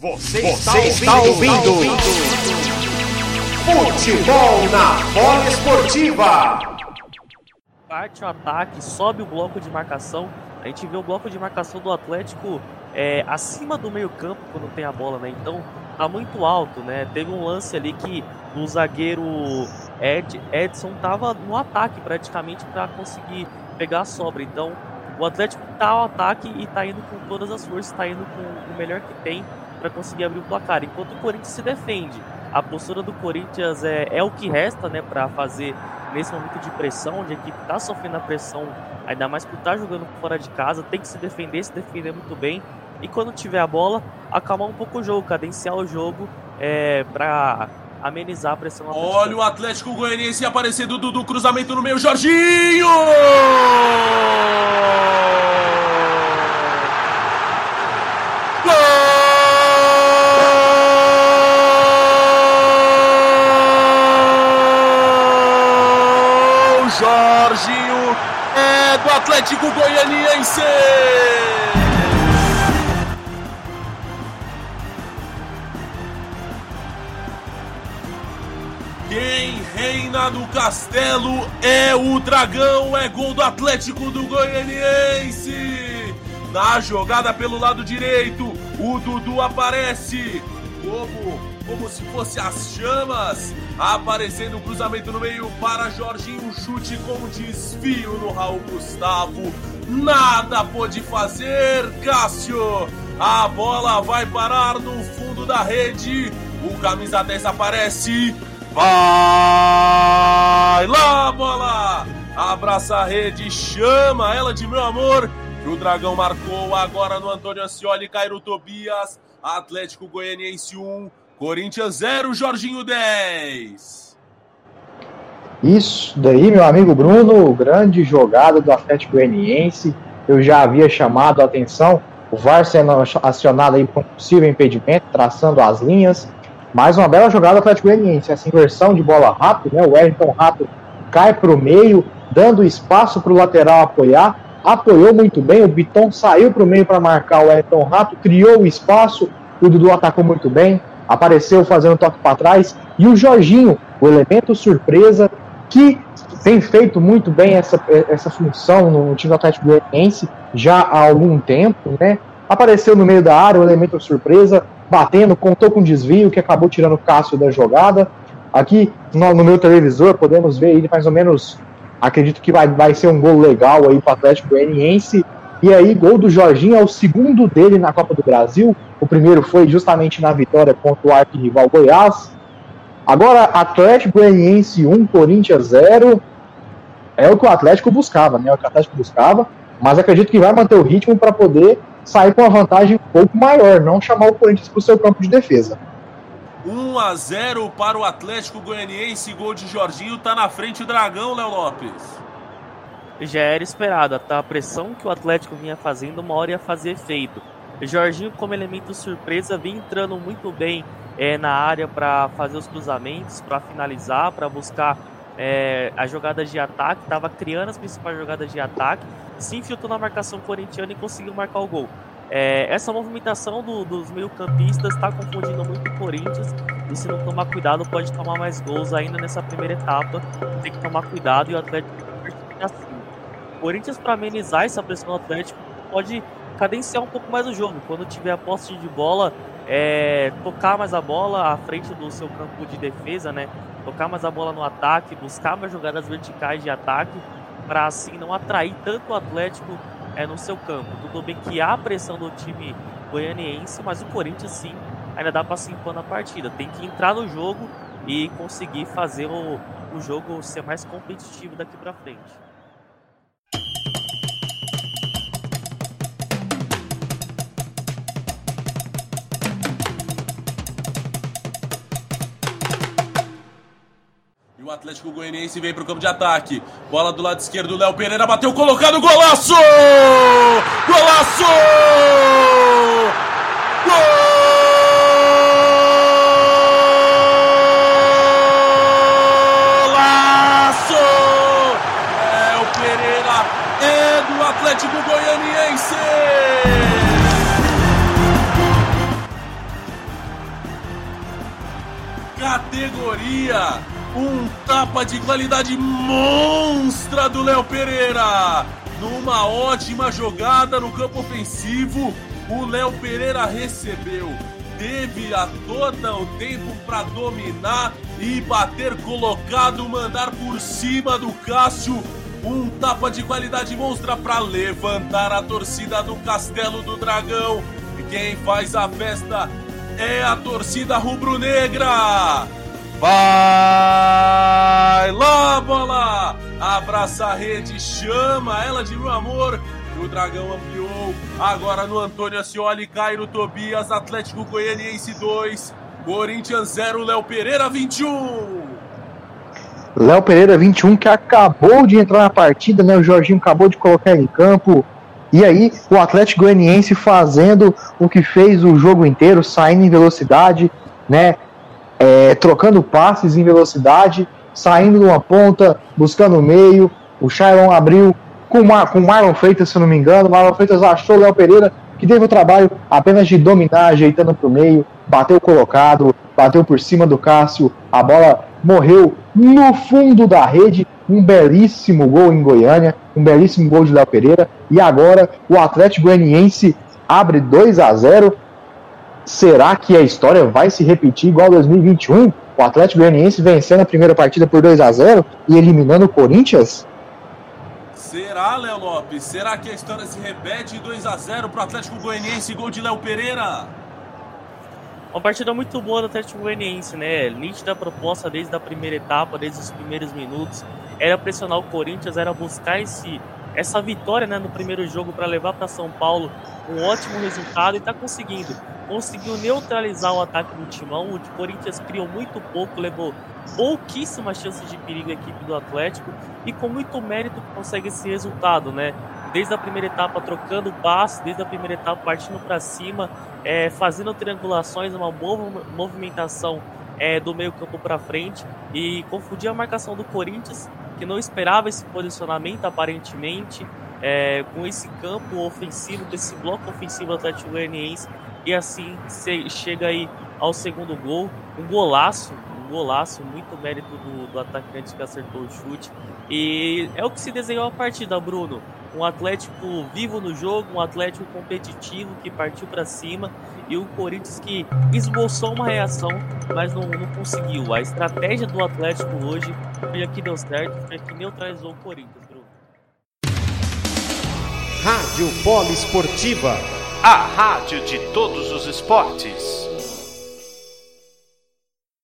Você, Você está, ouvindo, ouvindo. Futebol na bola esportiva. Parte o ataque, sobe o bloco de marcação. A gente vê o bloco de marcação do Atlético é, acima do meio campo quando tem a bola, né? Então tá muito alto, né? Teve um lance ali que o zagueiro Ed, Edson tava no ataque praticamente para conseguir pegar a sobra. Então o Atlético tá ao ataque e tá indo com todas as forças, tá indo com o melhor que tem para conseguir abrir o placar, enquanto o Corinthians se defende. A postura do Corinthians é, é o que resta né, para fazer nesse momento de pressão, onde a equipe está sofrendo a pressão, ainda mais por estar tá jogando fora de casa, tem que se defender, se defender muito bem. E quando tiver a bola, acalmar um pouco o jogo, cadenciar o jogo é, para amenizar a pressão. Olha o Atlético Goianiense aparecendo do, do cruzamento no meio, Jorginho! do Atlético Goianiense. Quem reina no castelo é o Dragão, é gol do Atlético do Goianiense. Na jogada pelo lado direito, o Dudu aparece como, como se fosse as chamas Aparecendo o cruzamento no meio para Jorginho, um chute com desvio no Raul Gustavo. Nada pôde fazer, Cássio. A bola vai parar no fundo da rede. O camisa 10 aparece. Vai lá, bola! Abraça a rede, chama ela de meu amor. o Dragão marcou agora no Antônio Ancioli, Cairo Tobias. Atlético Goianiense 1, Corinthians 0, Jorginho 10. Isso daí, meu amigo Bruno, grande jogada do Atlético Goianiense. Eu já havia chamado a atenção, o VAR sendo acionado aí por um possível impedimento, traçando as linhas. Mais uma bela jogada do Atlético Goianiense, essa inversão de bola rápido, né? O Wellington Rato cai para o meio, dando espaço para o lateral apoiar. Apoiou muito bem, o Biton saiu para o meio para marcar o Wellington Rato, criou o espaço, o Dudu atacou muito bem apareceu fazendo toque para trás, e o Jorginho, o elemento surpresa, que tem feito muito bem essa, essa função no time do Atlético Goianiense já há algum tempo, né? Apareceu no meio da área, o elemento surpresa, batendo, contou com desvio, que acabou tirando o Cássio da jogada. Aqui no, no meu televisor podemos ver ele mais ou menos, acredito que vai, vai ser um gol legal aí para o Atlético Goianiense. E aí, gol do Jorginho é o segundo dele na Copa do Brasil. O primeiro foi justamente na vitória contra o arquirrival Goiás. Agora, Atlético Goianiense 1, Corinthians 0. É o que o Atlético buscava, né? É o que o Atlético buscava. Mas acredito que vai manter o ritmo para poder sair com uma vantagem um pouco maior, não chamar o Corinthians para o seu campo de defesa. 1 a 0 para o Atlético Goianiense, gol de Jorginho, tá na frente o Dragão, Léo Lopes já era esperada, tá? A pressão que o Atlético vinha fazendo, uma hora ia fazer efeito. Jorginho, como elemento surpresa, vinha entrando muito bem é, na área para fazer os cruzamentos, para finalizar, para buscar é, as jogadas de ataque, estava criando as principais jogadas de ataque, se infiltrou na marcação corintiana e conseguiu marcar o gol. É, essa movimentação do, dos meio-campistas está confundindo muito o Corinthians e se não tomar cuidado pode tomar mais gols ainda nessa primeira etapa. Tem que tomar cuidado e o Atlético assim. Corinthians, para amenizar essa pressão do Atlético, pode cadenciar um pouco mais o jogo. Quando tiver a posse de bola, é, tocar mais a bola à frente do seu campo de defesa, né? Tocar mais a bola no ataque, buscar mais jogadas verticais de ataque, para assim não atrair tanto o Atlético é, no seu campo. Tudo bem que há pressão do time goianiense, mas o Corinthians sim ainda dá para se impor na partida. Tem que entrar no jogo e conseguir fazer o, o jogo ser mais competitivo daqui para frente. O Atlético Goianiense vem para o campo de ataque. Bola do lado esquerdo, Léo Pereira bateu colocado, golaço! Golaço! Golaço! Categoria. Um tapa de qualidade monstra do Léo Pereira. Numa ótima jogada no campo ofensivo, o Léo Pereira recebeu. Teve a todo o tempo para dominar e bater colocado, mandar por cima do Cássio. Um tapa de qualidade monstra para levantar a torcida do Castelo do Dragão. Quem faz a festa é a torcida rubro-negra. Vai lá, bola! Abraça a rede, chama ela de meu amor. O Dragão ampliou. Agora no Antônio Ascioli, Cairo Tobias, Atlético Goianiense 2, Corinthians 0, Léo Pereira 21. Léo Pereira 21 que acabou de entrar na partida, né? O Jorginho acabou de colocar em campo. E aí, o Atlético Goianiense fazendo o que fez o jogo inteiro, saindo em velocidade, né? É, trocando passes em velocidade, saindo de uma ponta, buscando o meio. O Shailon abriu com, com o Marlon Freitas, se não me engano. O Marlon Freitas achou o Léo Pereira, que teve o trabalho apenas de dominar, ajeitando para o meio, bateu colocado, bateu por cima do Cássio, a bola morreu no fundo da rede. Um belíssimo gol em Goiânia, um belíssimo gol de Léo Pereira. E agora o Atlético Goianiense abre 2 a 0 Será que a história vai se repetir igual 2021? O Atlético Goianiense vencendo a primeira partida por 2 a 0 e eliminando o Corinthians? Será, Léo Lopes? Será que a história se repete 2 a 0 para o Atlético Goianiense, gol de Léo Pereira? Uma partida muito boa do Atlético Goianiense, né? Nítida proposta desde a primeira etapa, desde os primeiros minutos. Era pressionar o Corinthians, era buscar esse, essa vitória né, no primeiro jogo para levar para São Paulo um ótimo resultado e está conseguindo. Conseguiu neutralizar o ataque do Timão. O Corinthians criou muito pouco, levou pouquíssimas chances de perigo a equipe do Atlético e com muito mérito consegue esse resultado, né? Desde a primeira etapa trocando passe, desde a primeira etapa partindo para cima, é, fazendo triangulações, uma boa movimentação é, do meio campo para frente e confundir a marcação do Corinthians, que não esperava esse posicionamento aparentemente, é, com esse campo ofensivo, com esse bloco ofensivo do Atlético Goianiense, e assim chega aí ao segundo gol, um golaço, um golaço, muito mérito do, do atacante que acertou o chute. E é o que se desenhou a partida, Bruno. Um Atlético vivo no jogo, um Atlético competitivo que partiu para cima e o Corinthians que esboçou uma reação, mas não, não conseguiu. A estratégia do Atlético hoje foi a que deu certo, foi a que neutralizou o Corinthians, Bruno. Rádio Poliesportiva, a rádio de todos os esportes.